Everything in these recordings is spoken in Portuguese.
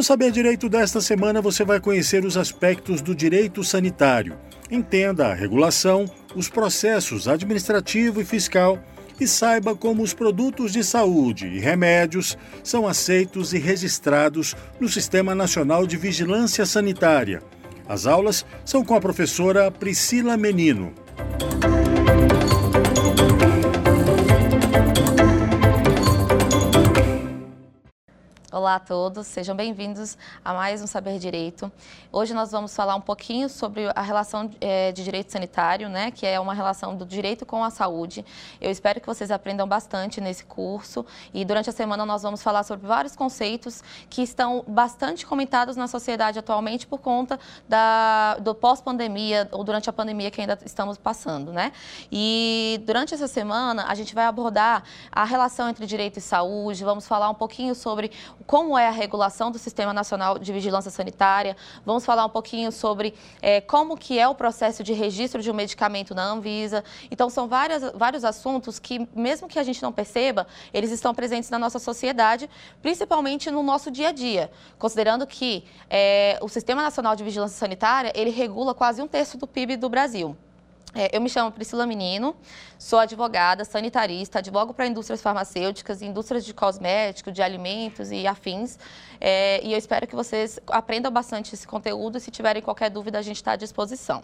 No Saber Direito desta semana você vai conhecer os aspectos do direito sanitário. Entenda a regulação, os processos administrativo e fiscal e saiba como os produtos de saúde e remédios são aceitos e registrados no Sistema Nacional de Vigilância Sanitária. As aulas são com a professora Priscila Menino. Olá a todos, sejam bem-vindos a mais um Saber Direito. Hoje nós vamos falar um pouquinho sobre a relação é, de direito sanitário, né, que é uma relação do direito com a saúde. Eu espero que vocês aprendam bastante nesse curso e durante a semana nós vamos falar sobre vários conceitos que estão bastante comentados na sociedade atualmente por conta da, do pós-pandemia ou durante a pandemia que ainda estamos passando, né? E durante essa semana a gente vai abordar a relação entre direito e saúde, vamos falar um pouquinho sobre como é a regulação do Sistema Nacional de Vigilância Sanitária, vamos falar um pouquinho sobre é, como que é o processo de registro de um medicamento na Anvisa. Então, são várias, vários assuntos que, mesmo que a gente não perceba, eles estão presentes na nossa sociedade, principalmente no nosso dia a dia, considerando que é, o Sistema Nacional de Vigilância Sanitária, ele regula quase um terço do PIB do Brasil. É, eu me chamo Priscila Menino, sou advogada, sanitarista, advogo para indústrias farmacêuticas, indústrias de cosméticos, de alimentos e afins. É, e eu espero que vocês aprendam bastante esse conteúdo e se tiverem qualquer dúvida, a gente está à disposição.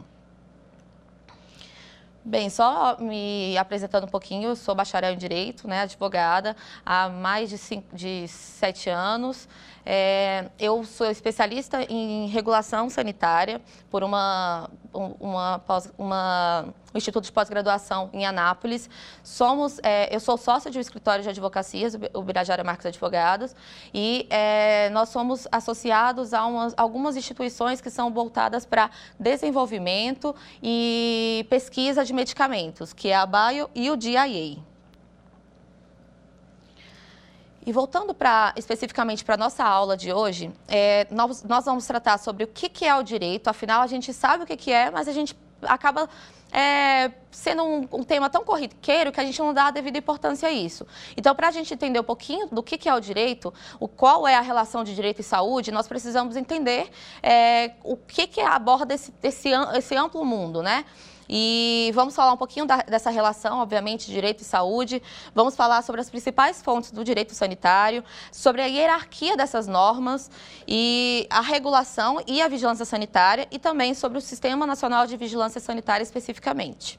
Bem, só me apresentando um pouquinho, eu sou bacharel em Direito, né, advogada, há mais de, cinco, de sete anos. É, eu sou especialista em regulação sanitária por uma, uma, uma um instituto de pós-graduação em Anápolis. Somos, é, eu sou sócia de um escritório de advocacias, o Birajara Marques Advogados, e é, nós somos associados a umas, algumas instituições que são voltadas para desenvolvimento e pesquisa de medicamentos, que é a Bio e o DIA. E voltando para especificamente para a nossa aula de hoje, é, nós, nós, vamos tratar sobre o que, que, é o direito. Afinal, a gente sabe o que, que é, mas a gente acaba é, sendo um, um, tema tão corriqueiro que a gente não dá a devida importância a isso. Então, para a gente entender um pouquinho do que, que, é o direito, o qual é a relação de direito e saúde, nós precisamos entender é, o que, que aborda esse, esse, esse amplo mundo, né? E vamos falar um pouquinho da, dessa relação, obviamente, direito e saúde. Vamos falar sobre as principais fontes do direito sanitário, sobre a hierarquia dessas normas e a regulação e a vigilância sanitária e também sobre o Sistema Nacional de Vigilância Sanitária especificamente.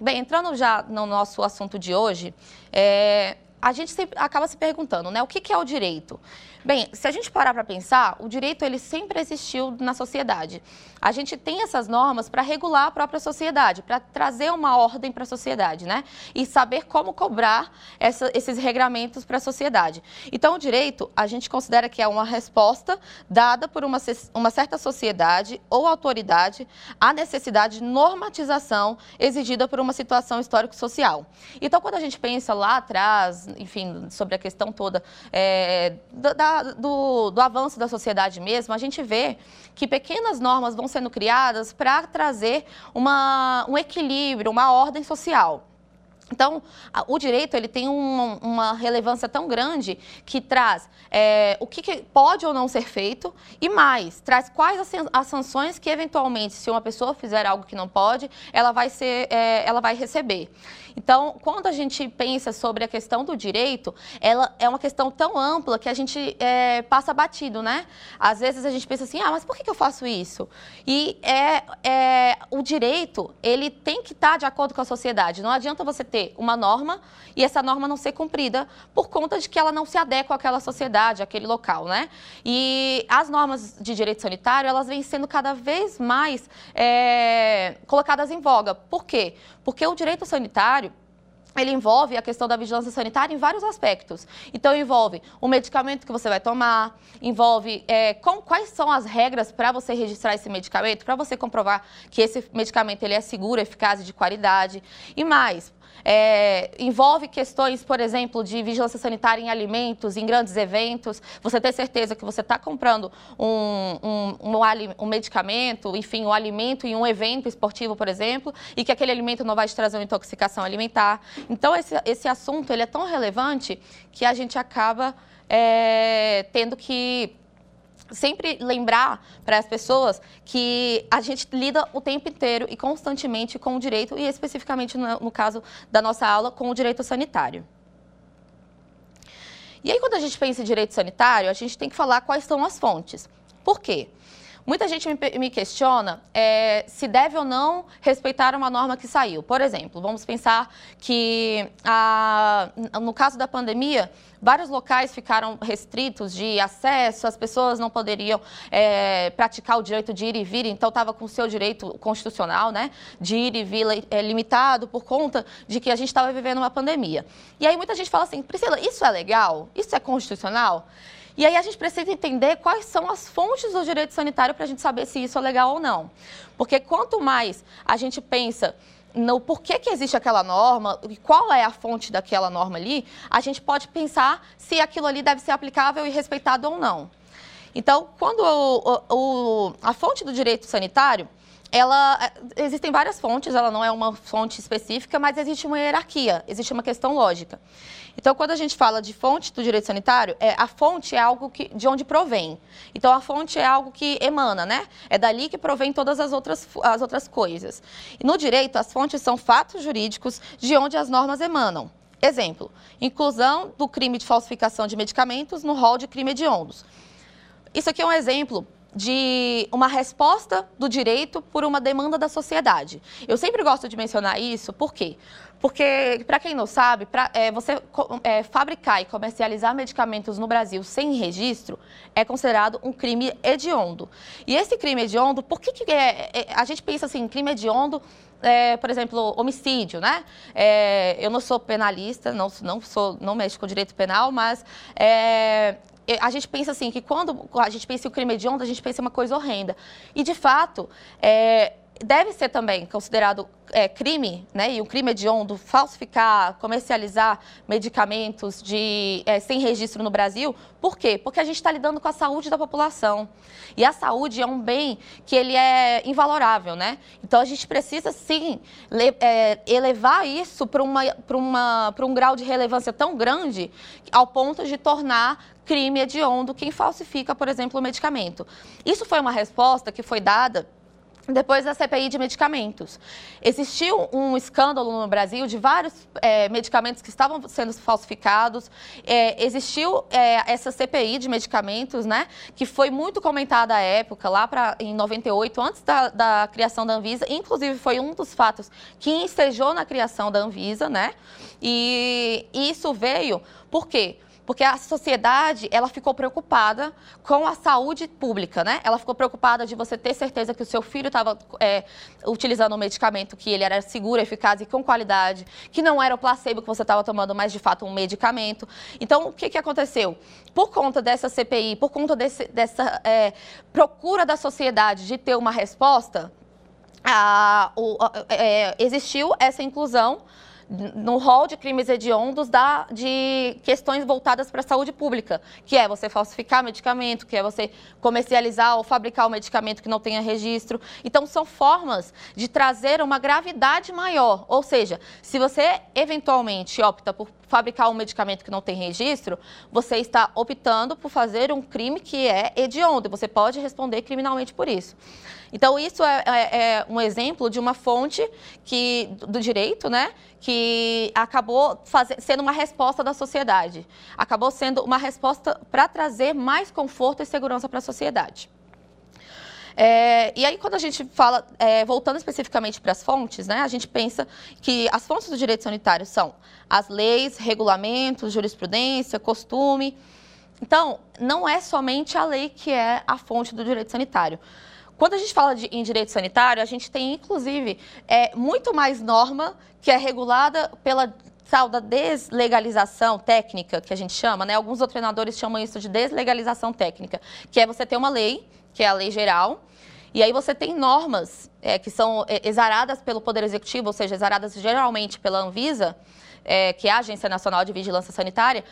Bem, entrando já no nosso assunto de hoje, é, a gente sempre acaba se perguntando, né, o que, que é o direito? Bem, se a gente parar para pensar, o direito ele sempre existiu na sociedade. A gente tem essas normas para regular a própria sociedade, para trazer uma ordem para a sociedade, né? E saber como cobrar essa, esses regramentos para a sociedade. Então, o direito, a gente considera que é uma resposta dada por uma, uma certa sociedade ou autoridade à necessidade de normatização exigida por uma situação histórico-social. Então, quando a gente pensa lá atrás, enfim, sobre a questão toda é, da do, do avanço da sociedade mesmo, a gente vê que pequenas normas vão sendo criadas para trazer uma, um equilíbrio, uma ordem social. Então, o direito ele tem uma, uma, relevância tão grande que traz é, o que, que, pode ou não ser feito e mais, traz quais as, as, sanções que eventualmente, se uma pessoa fizer algo que não pode, ela vai, ser, é, ela vai receber. Então, quando a gente pensa sobre a questão do direito, ela é uma questão tão ampla que a gente é, passa batido, né? Às vezes a gente pensa assim, ah, mas por que, que eu faço isso? E é, é, o direito, ele tem que estar de acordo com a sociedade. Não adianta você ter ter uma norma e essa norma não ser cumprida por conta de que ela não se adequa àquela sociedade, àquele local, né? E as normas de direito sanitário, elas vêm sendo cada vez mais é, colocadas em voga. Por quê? Porque o direito sanitário, ele envolve a questão da vigilância sanitária em vários aspectos. Então, envolve o medicamento que você vai tomar, envolve é, com, quais são as regras para você registrar esse medicamento, para você comprovar que esse medicamento ele é seguro, eficaz e de qualidade. E mais, é, envolve questões, por exemplo, de vigilância sanitária em alimentos, em grandes eventos. Você ter certeza que você está comprando um, um, um, um, medicamento, enfim, um alimento em um evento esportivo, por exemplo, e que aquele alimento não vai te trazer uma intoxicação alimentar. Então, esse, esse assunto ele é tão relevante que a gente acaba é, tendo que sempre lembrar para as pessoas que a gente lida o tempo inteiro e constantemente com o direito, e especificamente no, no, caso da nossa aula, com o direito sanitário. E aí, quando a gente pensa em direito sanitário, a gente tem que falar quais são as fontes. Por quê? Muita gente me, questiona é, se deve ou não respeitar uma norma que saiu. Por exemplo, vamos pensar que a, no caso da pandemia, vários locais ficaram restritos de acesso, as pessoas não poderiam é, praticar o direito de ir e vir, então estava com o seu direito constitucional, né, de ir e vir é, limitado por conta de que a gente estava vivendo uma pandemia. E aí muita gente fala assim, Priscila, isso é legal? Isso é constitucional? E aí a gente precisa entender quais são as fontes do direito sanitário para a gente saber se isso é legal ou não. Porque quanto mais a gente pensa no porquê que existe aquela norma e qual é a fonte daquela norma ali, a gente pode pensar se aquilo ali deve ser aplicável e respeitado ou não. Então, quando o, o, a fonte do direito sanitário, ela existem várias fontes, ela não é uma fonte específica, mas existe uma hierarquia, existe uma questão lógica. Então, quando a gente fala de fonte do direito sanitário, é, a fonte é algo que, de onde provém. Então, a fonte é algo que emana, né? É dali que provém todas as outras, as outras coisas. E no direito, as fontes são fatos jurídicos de onde as normas emanam. Exemplo, inclusão do crime de falsificação de medicamentos no rol de crime hediondos. Isso aqui é um exemplo de uma resposta do direito por uma demanda da sociedade. Eu sempre gosto de mencionar isso, por quê? Porque, para quem não sabe, pra, é, você é, fabricar e comercializar medicamentos no Brasil sem registro é considerado um crime hediondo. E esse crime hediondo, por que, que é, é, a gente pensa assim, crime hediondo é, por exemplo, homicídio, né? É, eu não sou penalista, não, não, sou, não mexo com direito penal, mas a gente pensa assim, que quando a gente pensa em crime hediondo, a gente pensa em uma coisa horrenda. E, de fato, é, deve ser também considerado é, crime, né, e um crime hediondo, falsificar, comercializar medicamentos de, é, sem registro no Brasil. Por quê? Porque a gente está lidando com a saúde da população. E a saúde é um bem que ele é invalorável, né? Então a gente precisa sim le, é, elevar isso para um grau de relevância tão grande ao ponto de tornar crime hediondo quem falsifica, por exemplo, o medicamento. Isso foi uma resposta que foi dada depois da CPI de medicamentos. Existiu um escândalo no Brasil de vários é, medicamentos que estavam sendo falsificados. É, existiu é, essa CPI de medicamentos, né, que foi muito comentada à época, lá pra, em 98, antes da, da criação da Anvisa. Inclusive, foi um dos fatos que ensejou na criação da Anvisa, né? E isso veio por quê? Porque a sociedade ela ficou preocupada com a saúde pública, né? Ela ficou preocupada de você ter certeza que o seu filho estava é, utilizando um medicamento que ele era seguro, eficaz e com qualidade, que não era o placebo que você estava tomando, mas de fato um medicamento. Então, o que, que aconteceu? Por conta dessa CPI, por conta desse, dessa é, procura da sociedade de ter uma resposta, a, o, a, é, existiu essa inclusão no rol de crimes hediondos da, de questões voltadas para a saúde pública, que é você falsificar medicamento, que é você comercializar ou fabricar um medicamento que não tenha registro. Então, são formas de trazer uma gravidade maior. Ou seja, se você eventualmente opta por fabricar um medicamento que não tem registro, você está optando por fazer um crime que é hediondo você pode responder criminalmente por isso. Então, isso é, é, é um exemplo de uma fonte que, do direito, né, que acabou sendo uma resposta da sociedade. Acabou sendo uma resposta para trazer mais conforto e segurança para a sociedade. É, e aí, quando a gente fala, é, voltando especificamente para as fontes, né, a gente pensa que as fontes do direito sanitário são as leis, regulamentos, jurisprudência, costume. Então, não é somente a lei que é a fonte do direito sanitário. Quando a gente fala de, em direito sanitário, a gente tem, inclusive, é, muito mais norma que é regulada pela tal da deslegalização técnica, que a gente chama, né? Alguns doutrinadores chamam isso de deslegalização técnica, que é você ter uma lei, que é a lei geral, E aí você tem normas é, que são é, exaradas pelo Poder Executivo, ou seja, exaradas geralmente pela Anvisa, é, que é a Agência Nacional de Vigilância Sanitária,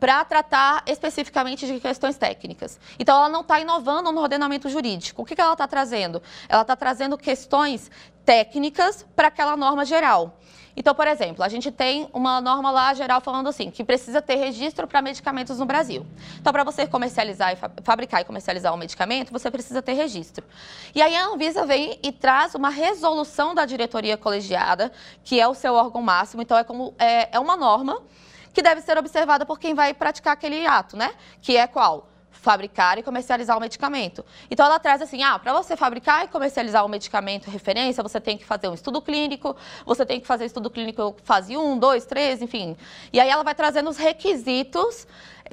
para tratar especificamente de questões técnicas. Então, ela não está inovando no ordenamento jurídico. O que, que ela está trazendo? Ela está trazendo questões técnicas para aquela norma geral. Então, por exemplo, a gente tem uma norma lá geral falando assim, que precisa ter registro para medicamentos no Brasil. Então, para você comercializar e fa fabricar e comercializar um medicamento, você precisa ter registro. E aí a Anvisa vem e traz uma resolução da diretoria colegiada, que é o seu órgão máximo. Então, é como é, é uma norma que deve ser observada por quem vai praticar aquele ato, né? Que é qual? Fabricar e comercializar o medicamento. Então ela traz assim, ah, para você fabricar e comercializar o medicamento referência, você tem que fazer um estudo clínico, você tem que fazer estudo clínico fase 1, 2, 3, enfim. E aí ela vai trazendo os requisitos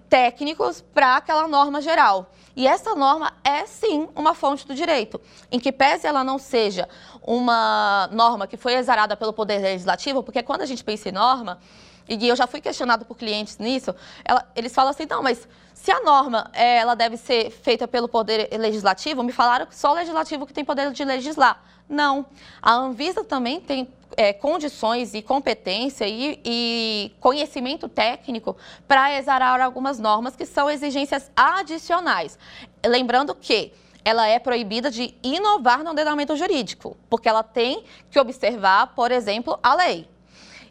técnicos para aquela norma geral. E essa norma é sim uma fonte do direito, em que pese ela não seja uma norma que foi exarada pelo Poder Legislativo, porque quando a gente pensa em norma, e eu já fui questionado por clientes nisso, ela, eles falam assim, não, mas se a norma é, ela deve ser feita pelo Poder Legislativo, me falaram que só o Legislativo que tem poder de legislar. Não. A Anvisa também tem é, condições e competência e, e conhecimento técnico para exarar algumas normas que são exigências adicionais. Lembrando que ela é proibida de inovar no ordenamento jurídico, porque ela tem que observar, por exemplo, a lei.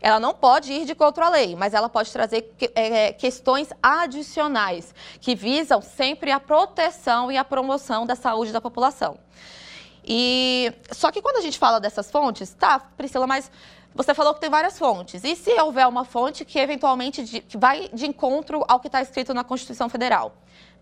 Ela não pode ir de contra a lei, mas ela pode trazer é, questões adicionais que visam sempre a proteção e a promoção da saúde da população. E só que quando a gente fala dessas fontes, tá, Priscila, mas você falou que tem várias fontes. E se houver uma fonte que eventualmente de, que vai de encontro ao que está escrito na Constituição Federal?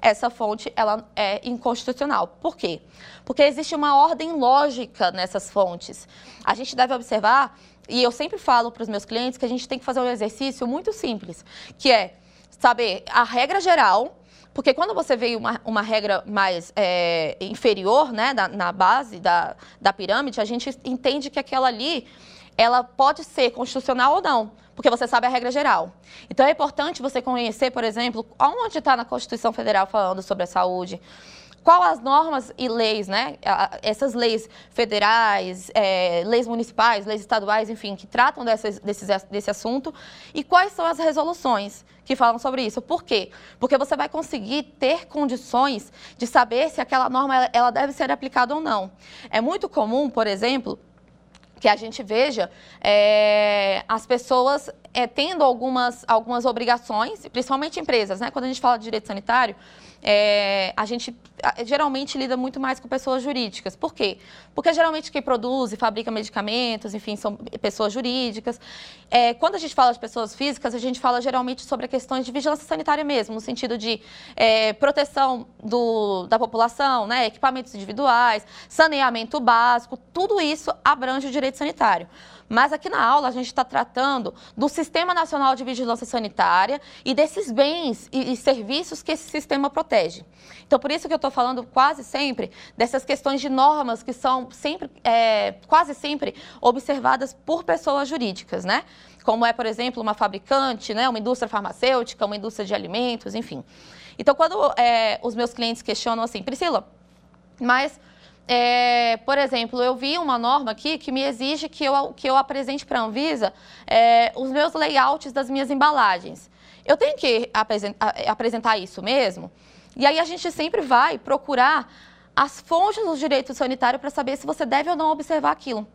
Essa fonte ela é inconstitucional. Por quê? Porque existe uma ordem lógica nessas fontes. A gente deve observar e eu sempre falo para os meus clientes que a gente tem que fazer um exercício muito simples, que é saber a regra geral, porque quando você vê uma, uma regra mais é, inferior, né, na, na base da, da pirâmide, a gente entende que aquela ali, ela pode ser constitucional ou não, porque você sabe a regra geral. Então é importante você conhecer, por exemplo, onde está na Constituição Federal falando sobre a saúde, qual as normas e leis, né? Essas leis federais, é, leis municipais, leis estaduais, enfim, que tratam desse, desse, desse assunto e quais são as resoluções que falam sobre isso. Por quê? Porque você vai conseguir ter condições de saber se aquela norma ela deve ser aplicada ou não. É muito comum, por exemplo, que a gente veja é, as pessoas é, tendo algumas, algumas obrigações, principalmente empresas, né? Quando a gente fala de direito sanitário, é, a gente geralmente lida muito mais com pessoas jurídicas. Por quê? Porque geralmente quem produz e fabrica medicamentos, enfim, são pessoas jurídicas. É, quando a gente fala de pessoas físicas, a gente fala geralmente sobre questões de vigilância sanitária mesmo, no sentido de é, proteção do, da população, né, equipamentos individuais, saneamento básico, tudo isso abrange o direito sanitário. Mas aqui na aula a gente está tratando do Sistema Nacional de Vigilância Sanitária e desses bens e, e serviços que esse sistema protege. Então, por isso que eu estou falando quase sempre dessas questões de normas que são sempre, é, quase sempre observadas por pessoas jurídicas, né? Como é, por exemplo, uma fabricante, né? uma indústria farmacêutica, uma indústria de alimentos, enfim. Então, quando é, os meus clientes questionam assim, Priscila, mas é, por exemplo, eu vi uma norma aqui que me exige que eu, que eu apresente para a Anvisa é, os meus layouts das minhas embalagens. Eu tenho que apresentar isso mesmo? E aí a gente sempre vai procurar as fontes do direito sanitário para saber se você deve ou não observar aquilo.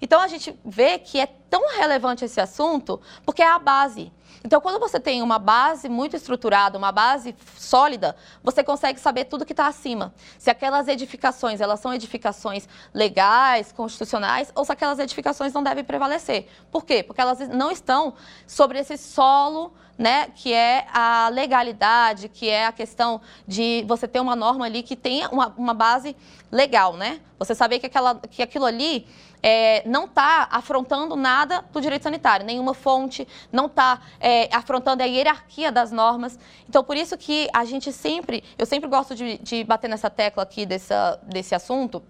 Então a gente vê que é tão relevante esse assunto porque é a base. Então, quando você tem uma base muito estruturada, uma base sólida, você consegue saber tudo que está acima. Se aquelas edificações, elas são edificações legais, constitucionais, ou se aquelas edificações não devem prevalecer. Por quê? Porque elas não estão sobre esse solo né, que é a legalidade, que é a questão de você ter uma norma ali que tenha uma, uma base legal, né? Você saber que, aquela, que aquilo ali é, não está afrontando nada do direito sanitário, nenhuma fonte, não está é, afrontando a hierarquia das normas. Então, por isso que a gente sempre, eu sempre gosto de, de bater nessa tecla aqui dessa, desse assunto,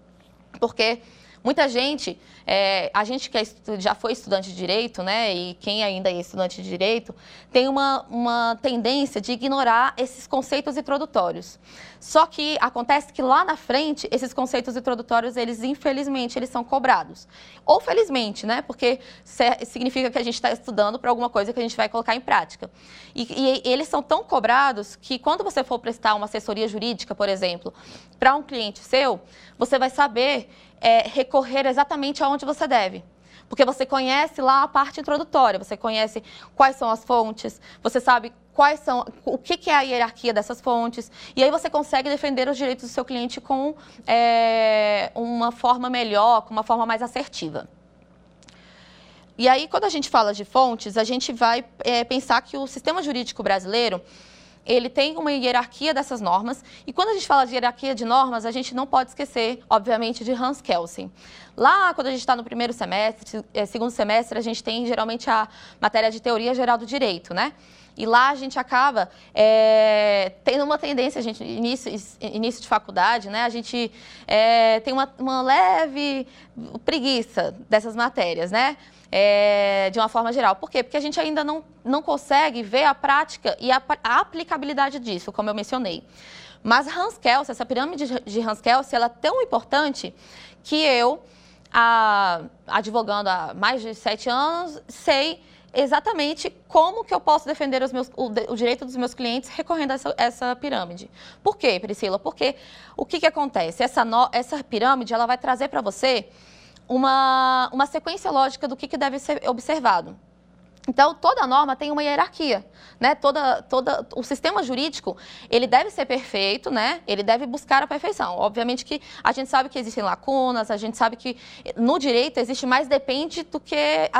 porque Muita gente, é, a gente que é, já foi estudante de direito, né, e quem ainda é estudante de direito, tem uma, uma tendência de ignorar esses conceitos introdutórios. Só que acontece que lá na frente, esses conceitos introdutórios, eles infelizmente, eles são cobrados. Ou felizmente, né, porque significa que a gente está estudando para alguma coisa que a gente vai colocar em prática. E, e eles são tão cobrados que quando você for prestar uma assessoria jurídica, por exemplo, para um cliente seu, você vai saber é, recorrer exatamente aonde você deve. Porque você conhece lá a parte introdutória, você conhece quais são as fontes, você sabe quais são, o que, que é a hierarquia dessas fontes, e aí você consegue defender os direitos do seu cliente com é, uma forma melhor, com uma forma mais assertiva. E aí, quando a gente fala de fontes, a gente vai é, pensar que o sistema jurídico brasileiro ele tem uma hierarquia dessas normas. E quando a gente fala de hierarquia de normas, a gente não pode esquecer, obviamente, de Hans Kelsen. Lá, quando a gente está no primeiro semestre, é, segundo semestre, a gente tem geralmente a matéria de teoria geral do direito, né? E lá a gente acaba é, tendo uma tendência, a gente, início, início de faculdade, né? A gente é, tem uma, uma leve preguiça dessas matérias, né? É, de uma forma geral. Por quê? Porque a gente ainda não, não consegue ver a prática e a, a aplicabilidade disso, como eu mencionei. Mas Hans Kelsen, essa pirâmide de Hans Kelsen, ela é tão importante que eu, a, advogando há mais de sete anos, sei exatamente como que eu posso defender meus, o, o, direito dos meus clientes recorrendo a essa, essa, pirâmide. Por quê, Priscila? Porque o que, que acontece? Essa, no, essa pirâmide ela vai trazer para você uma, uma sequência lógica do que, que deve ser observado. Então, toda norma tem uma hierarquia, né? Toda, toda, o sistema jurídico, ele deve ser perfeito, né? Ele deve buscar a perfeição. Obviamente que a gente sabe que existem lacunas, a gente sabe que no direito existe mais depende do que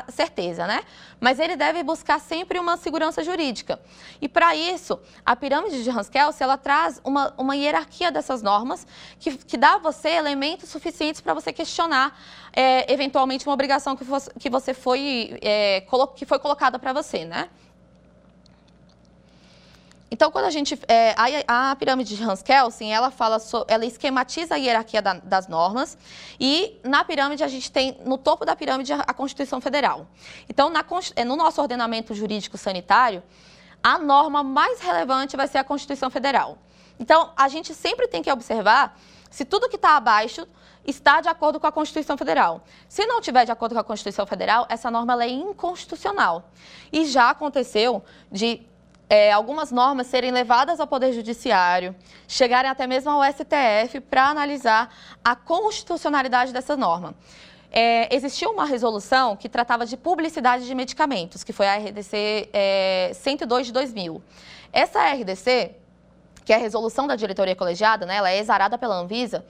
certeza, né? Mas ele deve buscar sempre uma segurança jurídica. E para isso, a pirâmide de Hans Kelsen, ela traz uma, uma hierarquia dessas normas que, que dá a você elementos suficientes para você questionar é, eventualmente uma obrigação que, fosse, que você foi, é, que foi colocada para você, né? Então, quando a gente. É, a, a, pirâmide de Hans Kelsen, ela fala so, ela esquematiza a hierarquia da, das normas. E na pirâmide, a gente tem, no topo da pirâmide, a, Constituição Federal. Então, na, é, no nosso ordenamento jurídico sanitário, a norma mais relevante vai ser a Constituição Federal. Então, a gente sempre tem que observar se tudo que está abaixo está de acordo com a Constituição Federal. Se não tiver de acordo com a Constituição Federal, essa norma é inconstitucional. E já aconteceu de é, algumas normas serem levadas ao Poder Judiciário, chegarem até mesmo ao STF para analisar a constitucionalidade dessa norma. É, existiu uma resolução que tratava de publicidade de medicamentos, que foi a RDC é, 102 de 2000. Essa RDC, que é a resolução da diretoria colegiada, né, ela é exarada pela Anvisa,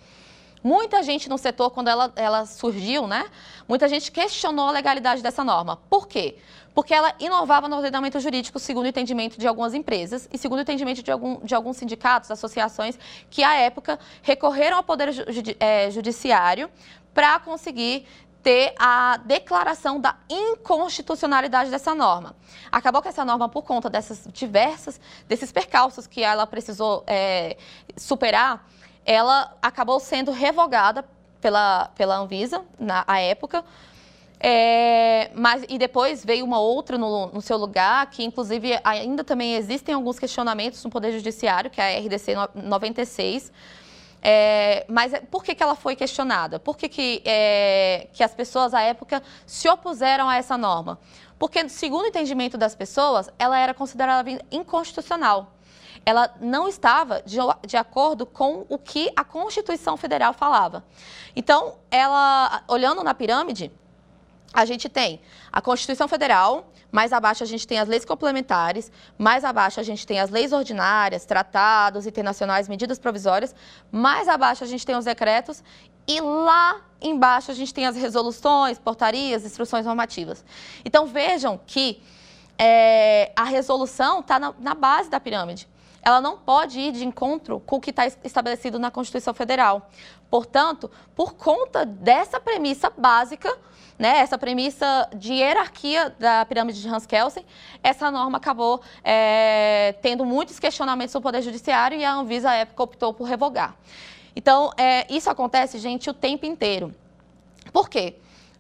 Muita gente no setor, quando ela, ela surgiu, né? Muita gente questionou a legalidade dessa norma. Por quê? Porque ela inovava no ordenamento jurídico, segundo o entendimento de algumas empresas e segundo o entendimento de, algum, de alguns sindicatos, associações, que à época recorreram ao Poder Judi é, Judiciário para conseguir ter a declaração da inconstitucionalidade dessa norma. Acabou que essa norma, por conta dessas diversas, desses percalços que ela precisou é, superar, ela acabou sendo revogada pela, pela Anvisa, na época, é, mas, e depois veio uma outra no, no, seu lugar, que inclusive ainda também existem alguns questionamentos no Poder Judiciário, que é a RDC 96. É, mas por que, que ela foi questionada? Por que, que, é, que as pessoas à época se opuseram a essa norma? Porque, segundo o entendimento das pessoas, ela era considerada inconstitucional ela não estava de, de, acordo com o que a Constituição Federal falava. Então, ela, olhando na pirâmide, a gente tem a Constituição Federal, mais abaixo a gente tem as leis complementares, mais abaixo a gente tem as leis ordinárias, tratados internacionais, medidas provisórias, mais abaixo a gente tem os decretos e lá embaixo a gente tem as resoluções, portarias, instruções normativas. Então vejam que é, a resolução está na, na base da pirâmide ela não pode ir de encontro com o que está estabelecido na Constituição Federal. Portanto, por conta dessa premissa básica, né, essa premissa de hierarquia da pirâmide de Hans Kelsen, essa norma acabou é, tendo muitos questionamentos no Poder Judiciário e a Anvisa, à época, optou por revogar. Então, é, isso acontece, gente, o tempo inteiro. Por quê?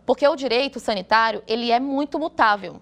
Porque o direito sanitário, ele é muito mutável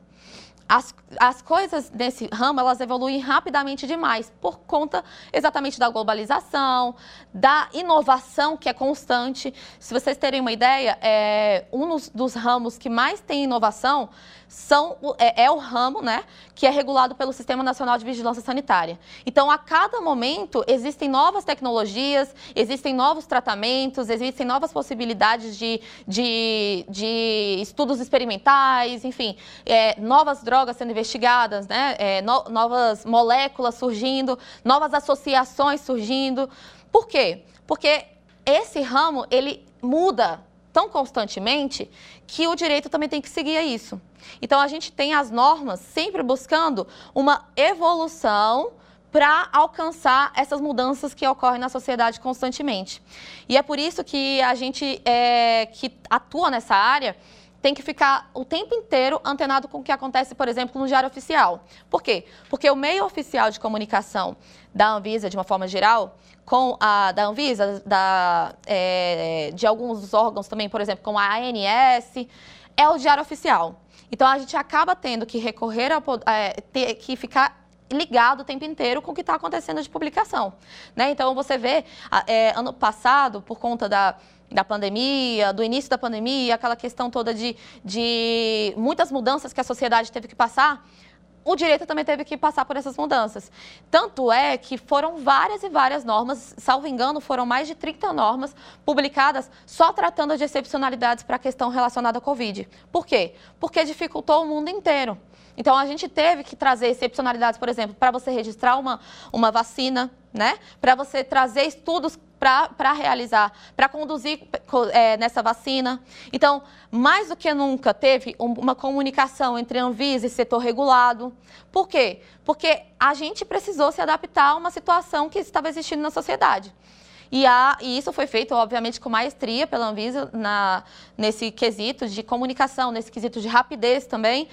as, as coisas nesse ramo elas evoluem rapidamente demais por conta exatamente da globalização, da inovação que é constante. Se vocês terem uma ideia, é, um dos, dos ramos que mais tem inovação são, é, é, o ramo né, que é regulado pelo Sistema Nacional de Vigilância Sanitária. Então, a cada momento, existem novas tecnologias, existem novos tratamentos, existem novas possibilidades de, de, de estudos experimentais, enfim, é, novas drogas sendo investigadas, né, é, no, novas moléculas surgindo, novas associações surgindo. Por quê? Porque esse ramo, ele muda tão constantemente que o direito também tem que seguir isso. Então a gente tem as normas sempre buscando uma evolução para alcançar essas mudanças que ocorrem na sociedade constantemente. E é por isso que a gente é, que atua nessa área tem que ficar o tempo inteiro antenado com o que acontece, por exemplo, no Diário Oficial. Por quê? Porque o meio oficial de comunicação da Anvisa, de uma forma geral, com a da Anvisa, da, é, de alguns órgãos também, por exemplo, como a ANS, é o diário oficial. Então a gente acaba tendo que recorrer a é, ter que ficar ligado o tempo inteiro com o que está acontecendo de publicação. Né? Então você vê, é, ano passado, por conta da, da pandemia, do início da pandemia, aquela questão toda de, de muitas mudanças que a sociedade teve que passar, o direito também teve que passar por essas mudanças. Tanto é que foram várias e várias normas, salvo engano, foram mais de 30 normas publicadas só tratando de excepcionalidades para a questão relacionada à Covid. Por quê? Porque dificultou o mundo inteiro. Então, a gente teve que trazer excepcionalidades, por exemplo, para você registrar uma, uma vacina, né? Para você trazer estudos para realizar, para conduzir é, nessa vacina. Então, mais do que nunca, teve uma comunicação entre Anvisa e setor regulado. Por quê? Porque a gente precisou se adaptar a uma situação que estava existindo na sociedade. E, a, e, isso foi feito, obviamente, com maestria pela Anvisa na, nesse quesito de comunicação, nesse quesito de rapidez também.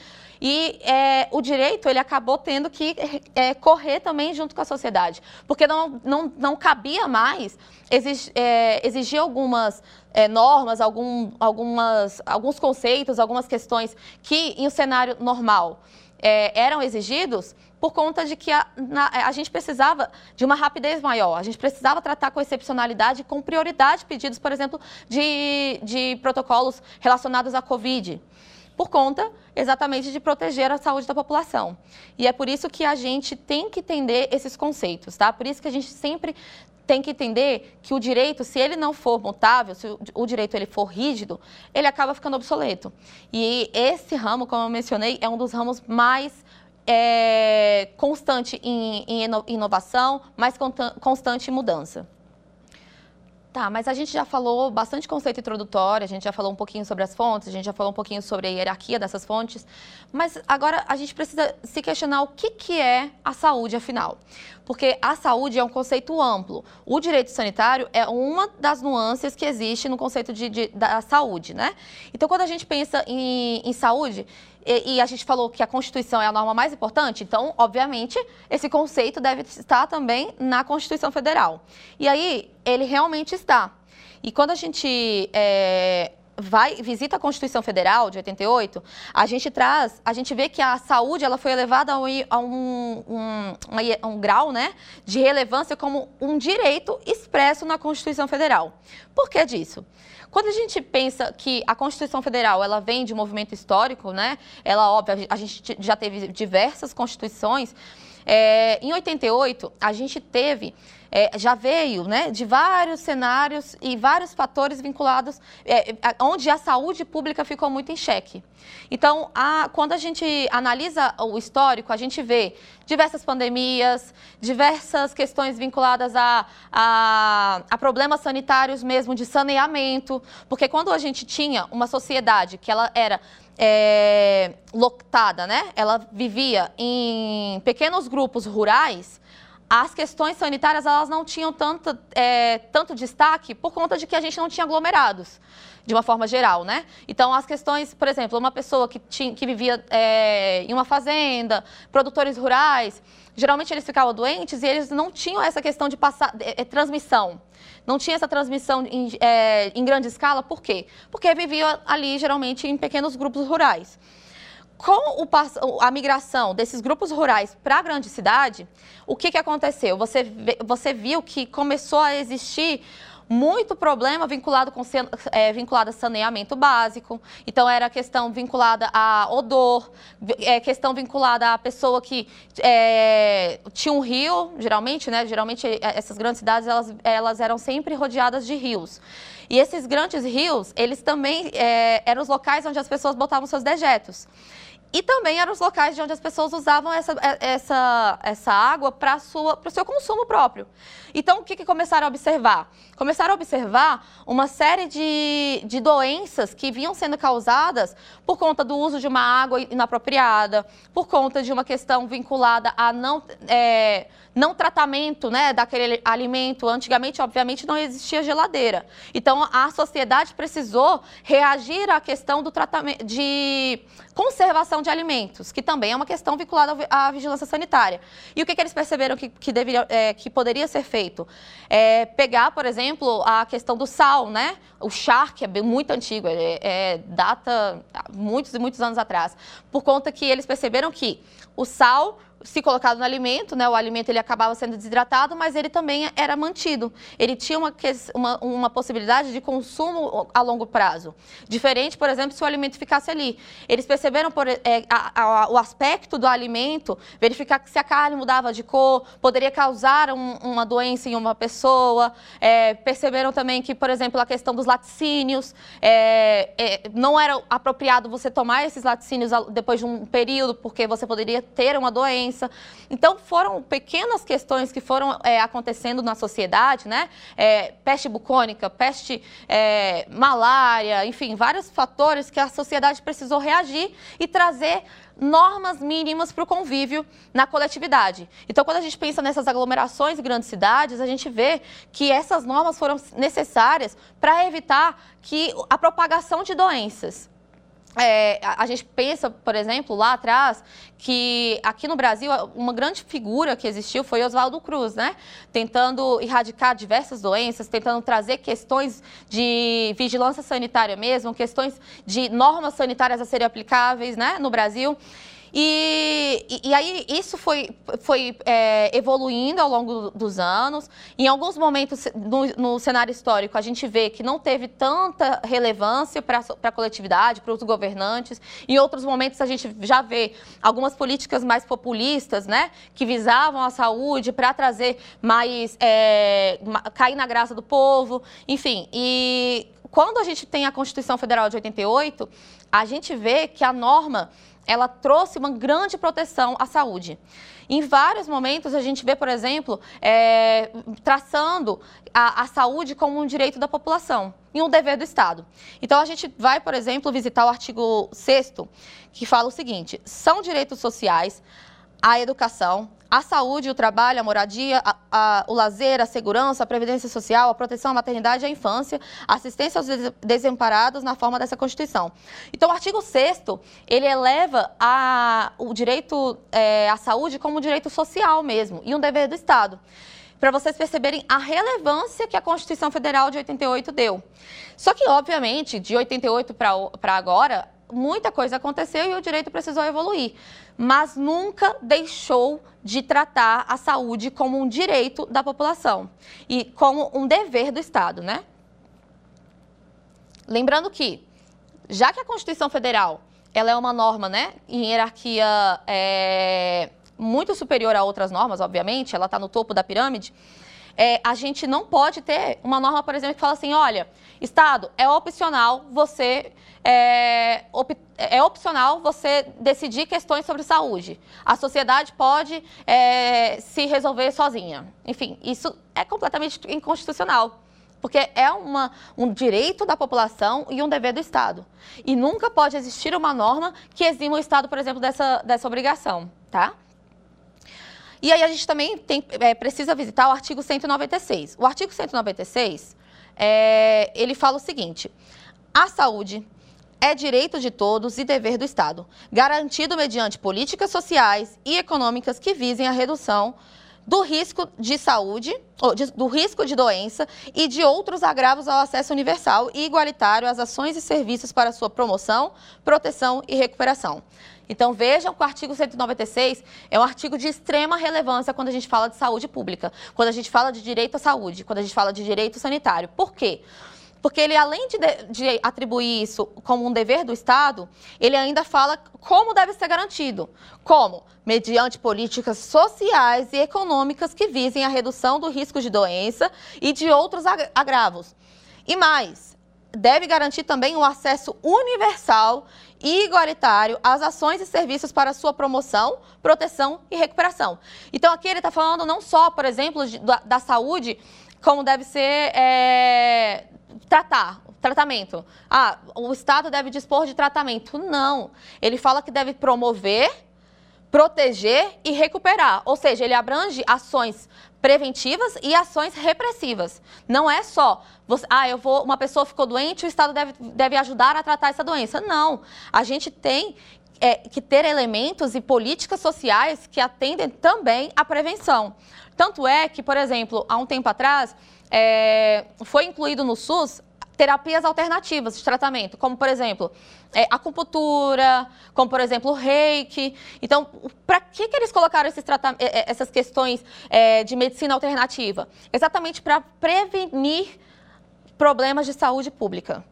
E é, o direito, ele acabou tendo que é, correr também junto com a sociedade, porque não, não, não cabia mais exigir, é, exigir algumas é, normas, algum, algumas, alguns conceitos, algumas questões que, em um cenário normal, é, eram exigidos por conta de que a, na, a, gente precisava de uma rapidez maior, a gente precisava tratar com excepcionalidade com prioridade pedidos, por exemplo, de, de protocolos relacionados à Covid por conta exatamente de proteger a saúde da população. E é por isso que a gente tem que entender esses conceitos, tá? Por isso que a gente sempre tem que entender que o direito, se ele não for mutável, se o direito ele for rígido, ele acaba ficando obsoleto. E esse ramo, como eu mencionei, é um dos ramos mais é, constante em, em inovação, mais constante em mudança. Tá, mas a gente já falou bastante conceito introdutório, a gente já falou um pouquinho sobre as fontes, a gente já falou um pouquinho sobre a hierarquia dessas fontes, mas agora a gente precisa se questionar o que, que é a saúde, afinal. Porque a saúde é um conceito amplo. O direito sanitário é uma das nuances que existe no conceito de, de da saúde, né? Então, quando a gente pensa em, em saúde, e, e, a gente falou que a Constituição é a norma mais importante, então, obviamente, esse conceito deve estar também na Constituição Federal. E aí, ele realmente está. E quando a gente é, vai visita a Constituição Federal de 88, a gente traz, a gente vê que a saúde ela foi elevada a um, a um, um, um, grau né, de relevância como um direito expresso na Constituição Federal. Por que disso? Quando a gente pensa que a Constituição Federal ela vem de um movimento histórico, né? Ela, óbvio, a gente já teve diversas constituições. É, em 88, a gente teve é, já veio né, de vários cenários e vários fatores vinculados, é, onde a saúde pública ficou muito em xeque. Então, a, quando a gente analisa o histórico, a gente vê diversas pandemias, diversas questões vinculadas a, a, a problemas sanitários mesmo, de saneamento, porque quando a gente tinha uma sociedade que ela era é, lotada, né? Ela vivia em pequenos grupos rurais, as questões sanitárias elas não tinham tanto, é, tanto destaque por conta de que a gente não tinha aglomerados, de uma forma geral, né? Então, as questões, por exemplo, uma pessoa que, tinha, que vivia é, em uma fazenda, produtores rurais, geralmente eles ficavam doentes e eles não tinham essa questão de passar, é, é, transmissão. Não tinha essa transmissão em, é, em grande escala, por quê? Porque viviam ali, geralmente, em pequenos grupos rurais. Com o, a migração desses grupos rurais para a grande cidade, o que, que aconteceu? Você, você viu que começou a existir muito problema vinculado, com, é, vinculado a saneamento básico. Então, era questão vinculada a odor, é, questão vinculada a pessoa que é, tinha um rio, geralmente, né? Geralmente, é, essas grandes cidades, elas, elas eram sempre rodeadas de rios. E esses grandes rios, eles também é, eram os locais onde as pessoas botavam seus dejetos. E também eram os locais de onde as pessoas usavam essa, é, essa, essa água para o seu consumo próprio. Então, o que, que começaram a observar? Começaram a observar uma série de, de doenças que vinham sendo causadas por conta do uso de uma água inapropriada, por conta de uma questão vinculada a não. É, não tratamento né, daquele alimento. Antigamente, obviamente, não existia geladeira. Então, a sociedade precisou reagir à questão do tratamento de conservação de alimentos, que também é uma questão vinculada à vigilância sanitária. E o que, que eles perceberam que, que, deveria, é, que poderia ser feito? É pegar, por exemplo, a questão do sal, né? O char, que é muito antigo, é, é, data muitos e muitos anos atrás, por conta que eles perceberam que o sal se colocado no alimento, né, o alimento ele acabava sendo desidratado, mas ele também era mantido. Ele tinha uma, uma, uma possibilidade de consumo a longo prazo. Diferente, por exemplo, se o alimento ficasse ali. Eles perceberam por, é, a, a, o aspecto do alimento, verificar que se a carne mudava de cor, poderia causar um, uma doença em uma pessoa. É, perceberam também que, por exemplo, a questão dos laticínios, é, é não era apropriado você tomar esses laticínios depois de um período, porque você poderia ter uma doença Então, foram pequenas questões que foram é, acontecendo na sociedade, né? É, peste bucônica, peste é, malária, enfim, vários fatores que a sociedade precisou reagir e trazer normas mínimas para o convívio na coletividade. Então, quando a gente pensa nessas aglomerações e grandes cidades, a gente vê que essas normas foram necessárias para evitar que a propagação de doenças. É, a, a, gente pensa, por exemplo, lá atrás, que aqui no Brasil uma grande figura que existiu foi Oswaldo Cruz, né? Tentando erradicar diversas doenças, tentando trazer questões de vigilância sanitária mesmo, questões de normas sanitárias a serem aplicáveis né, no Brasil. E, e, aí isso foi, foi é, evoluindo ao longo dos anos. Em alguns momentos no, no, cenário histórico a gente vê que não teve tanta relevância para a coletividade, para os governantes. Em outros momentos a gente já vê algumas políticas mais populistas, né, que visavam a saúde para trazer mais é, cair na graça do povo, enfim. E quando a gente tem a Constituição Federal de 88, a gente vê que a norma ela trouxe uma grande proteção à saúde. Em vários momentos, a gente vê, por exemplo, é, traçando a, a, saúde como um direito da população e um dever do Estado. Então, a gente vai, por exemplo, visitar o artigo 6 que fala o seguinte: são direitos sociais a educação, a saúde, o trabalho, a moradia, a, a, o lazer, a segurança, a previdência social, a proteção à maternidade e à infância, assistência aos desamparados na forma dessa Constituição. Então, o artigo 6 ele eleva a, o direito é, à saúde como um direito social mesmo e um dever do Estado para vocês perceberem a relevância que a Constituição Federal de 88 deu. Só que, obviamente, de 88 para agora, muita coisa aconteceu e o direito precisou evoluir, mas nunca deixou de tratar a saúde como um direito da população e como um dever do Estado, né? Lembrando que, já que a Constituição Federal ela é uma norma, né, em hierarquia é, muito superior a outras normas, obviamente, ela está no topo da pirâmide. É, a gente não pode ter uma norma, por exemplo, que fala assim: olha, Estado, é opcional você é, op, é opcional você decidir questões sobre saúde. A sociedade pode é, se resolver sozinha. Enfim, isso é completamente inconstitucional. Porque é uma, um direito da população e um dever do Estado. E nunca pode existir uma norma que exima o Estado, por exemplo, dessa, dessa obrigação, tá? E aí a gente também tem, é, precisa visitar o artigo 196. O artigo 196, é, ele fala o seguinte, a saúde é direito de todos e dever do Estado, garantido mediante políticas sociais e econômicas que visem a redução do risco de saúde, de, do risco de doença e de outros agravos ao acesso universal e igualitário às ações e serviços para sua promoção, proteção e recuperação. Então vejam que o artigo 196 é um artigo de extrema relevância quando a gente fala de saúde pública, quando a gente fala de direito à saúde, quando a gente fala de direito sanitário. Por quê? Porque ele, além de, de, atribuir isso como um dever do Estado, ele ainda fala como deve ser garantido. Como? Mediante políticas sociais e econômicas que visem a redução do risco de doença e de outros agravos. E mais, deve garantir também o acesso universal igualitário às ações e serviços para sua promoção, proteção e recuperação. Então, aqui ele está falando não só, por exemplo, de, da, da, saúde, como deve ser é, tratar, tratamento. Ah, o Estado deve dispor de tratamento. Não. Ele fala que deve promover, proteger e recuperar. Ou seja, ele abrange ações preventivas e ações repressivas. Não é só, você, ah, eu vou, uma pessoa ficou doente, o Estado deve, deve ajudar a tratar essa doença. Não. A gente tem é, que ter elementos e políticas sociais que atendem também à prevenção. Tanto é que, por exemplo, há um tempo atrás, é, foi incluído no SUS terapias alternativas de tratamento, como, por exemplo, é, acupuntura, como, por exemplo, reiki. Então, para que, que eles colocaram é, é, essas questões é, de medicina alternativa? Exatamente para prevenir problemas de saúde pública.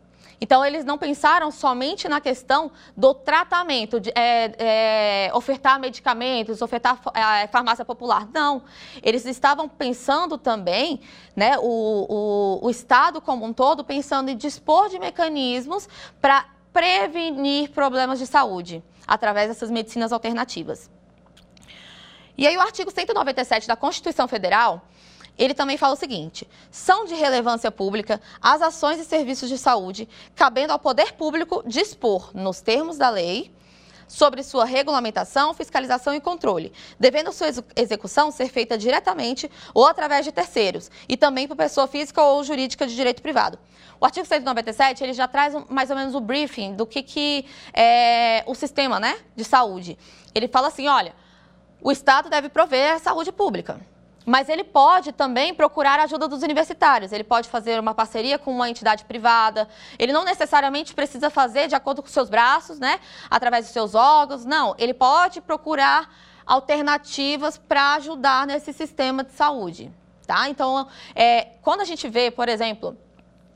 Então, eles não pensaram somente na questão do tratamento, de é, é, ofertar medicamentos, ofertar é, farmácia popular. Não. Eles estavam pensando também, né, o, o, o Estado como um todo, pensando em dispor de mecanismos para prevenir problemas de saúde através dessas medicinas alternativas. E aí, o artigo 197 da Constituição Federal ele também fala o seguinte: são de relevância pública as ações e serviços de saúde, cabendo ao poder público dispor, nos termos da lei, sobre sua regulamentação, fiscalização e controle, devendo sua execução ser feita diretamente ou através de terceiros, e também por pessoa física ou jurídica de direito privado. O artigo 197 ele já traz mais ou menos o briefing do que, que é o sistema né, de saúde. Ele fala assim: olha, o Estado deve prover a saúde pública. Mas ele pode também procurar a ajuda dos universitários. Ele pode fazer uma parceria com uma entidade privada. Ele não necessariamente precisa fazer de acordo com seus braços, né? Através dos seus órgãos. Não. Ele pode procurar alternativas para ajudar nesse sistema de saúde. Tá? Então, é, quando a gente vê, por exemplo,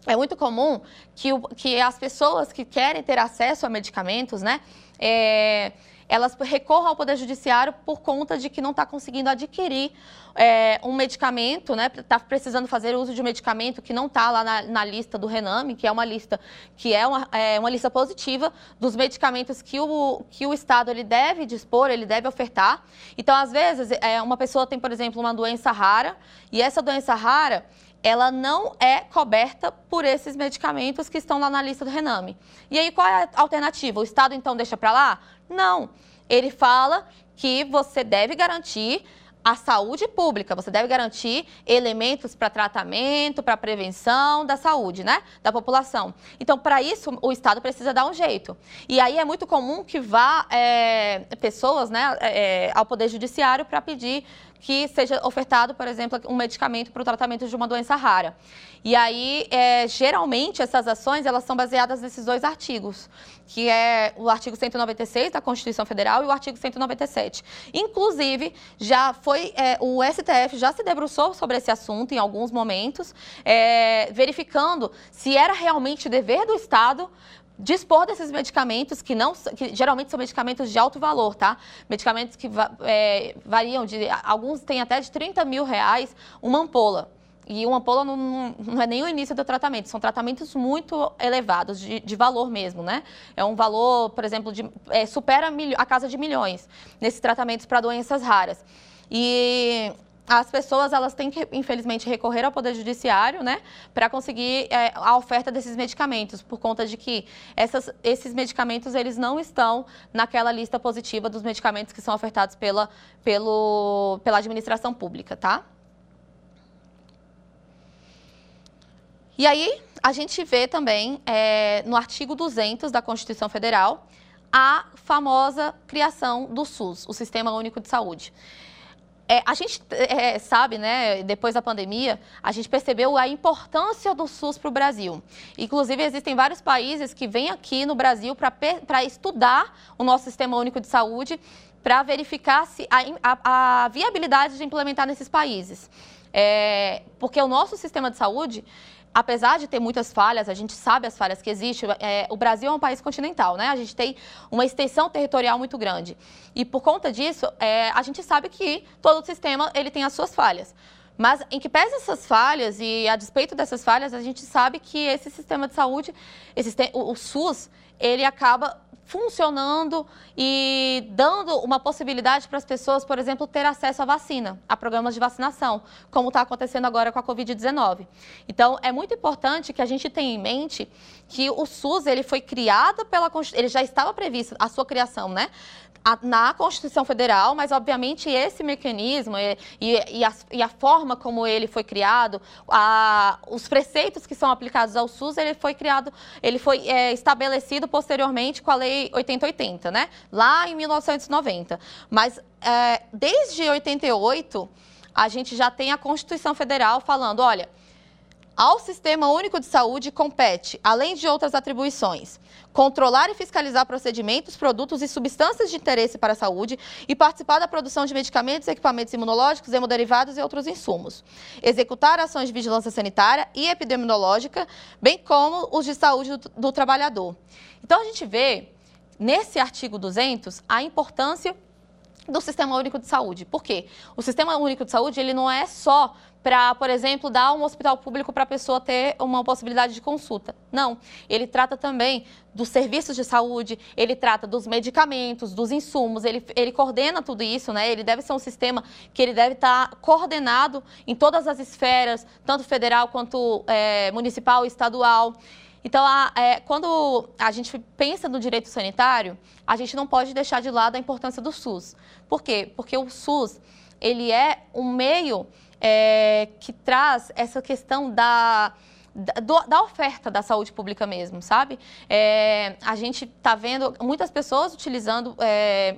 é muito comum que, o, que as pessoas que querem ter acesso a medicamentos, né? É, elas recorram ao Poder Judiciário por conta de que não está conseguindo adquirir é, um medicamento, né? Está precisando fazer uso de um medicamento que não está lá na, na, lista do Rename, que é uma lista que é uma, é uma lista positiva dos medicamentos que o, que o Estado ele deve dispor, ele deve ofertar. Então, às vezes, é, uma pessoa tem, por exemplo, uma doença rara, e essa doença rara ela não é coberta por esses medicamentos que estão lá na lista do Rename. E aí, qual é a alternativa? O Estado, então, deixa para lá? Não. Ele fala que você deve garantir a saúde pública. Você deve garantir elementos para tratamento, para prevenção da saúde, né? Da população. Então, para isso, o Estado precisa dar um jeito. E aí é muito comum que vá é, pessoas né, é, ao Poder Judiciário para pedir que seja ofertado, por exemplo, um medicamento para o tratamento de uma doença rara. E aí, é, geralmente, essas ações elas são baseadas nesses dois artigos, que é o artigo 196 da Constituição Federal e o artigo 197. Inclusive, já foi é, o STF já se debruçou sobre esse assunto em alguns momentos, é, verificando se era realmente dever do Estado dispor desses medicamentos que não que geralmente são medicamentos de alto valor, tá? Medicamentos que é, variam de alguns têm até de 30 mil reais uma ampola. E uma ampola não, não, é nem o início do tratamento, são tratamentos muito elevados, de, de valor mesmo, né? É um valor, por exemplo, de, é, supera a casa de milhões nesses tratamentos para doenças raras. E as pessoas elas têm que, infelizmente, recorrer ao Poder Judiciário, né, para conseguir é, a oferta desses medicamentos, por conta de que essas, esses medicamentos eles não estão naquela lista positiva dos medicamentos que são ofertados pela, pelo, pela administração pública, tá? E aí, a gente vê também, é, no artigo 200 da Constituição Federal, a famosa criação do SUS, o Sistema Único de Saúde. É, a gente é, sabe, né, depois da pandemia, a gente percebeu a importância do SUS para o Brasil. Inclusive, existem vários países que vêm aqui no Brasil para estudar o nosso Sistema Único de Saúde, para verificar se a, a, a, viabilidade de implementar nesses países. É, porque o nosso sistema de saúde, apesar de ter muitas falhas, a gente sabe as falhas que existem, é, o Brasil é um país continental, né? A gente tem uma extensão territorial muito grande. E por conta disso, é, a gente sabe que todo o sistema ele tem as suas falhas. Mas em que pese essas falhas e a despeito dessas falhas, a gente sabe que esse sistema de saúde, esse, o, o SUS, ele acaba funcionando e dando uma possibilidade para as pessoas, por exemplo, ter acesso à vacina, a programas de vacinação, como está acontecendo agora com a Covid-19. Então, é muito importante que a gente tenha em mente que o SUS ele foi criado pela ele já estava previsto a sua criação, né? na Constituição Federal, mas obviamente esse mecanismo e, e, e, a, e a, forma como ele foi criado, a, os preceitos que são aplicados ao SUS, ele foi criado, ele foi é, estabelecido posteriormente com a Lei 8080, né? Lá em 1990. Mas é, desde 88 a gente já tem a Constituição Federal falando, olha, ao Sistema Único de Saúde compete, além de outras atribuições, controlar e fiscalizar procedimentos, produtos e substâncias de interesse para a saúde e participar da produção de medicamentos, equipamentos imunológicos, hemoderivados e outros insumos. Executar ações de vigilância sanitária e epidemiológica, bem como os de saúde do, do trabalhador. Então, a gente vê, nesse artigo 200, a importância do Sistema Único de Saúde. Por quê? O Sistema Único de Saúde ele não é só para, por exemplo, dar um hospital público para a pessoa ter uma possibilidade de consulta. Não. Ele trata também dos serviços de saúde, ele trata dos medicamentos, dos insumos, ele, ele coordena tudo isso, né? Ele deve ser um sistema que ele deve estar tá coordenado em todas as esferas, tanto federal quanto é, municipal e estadual. Então, a, é, quando a gente pensa no direito sanitário, a gente não pode deixar de lado a importância do SUS. Por quê? Porque o SUS ele é um meio é, que traz essa questão da, da, da, oferta da saúde pública mesmo, sabe? É, a gente está vendo muitas pessoas utilizando é,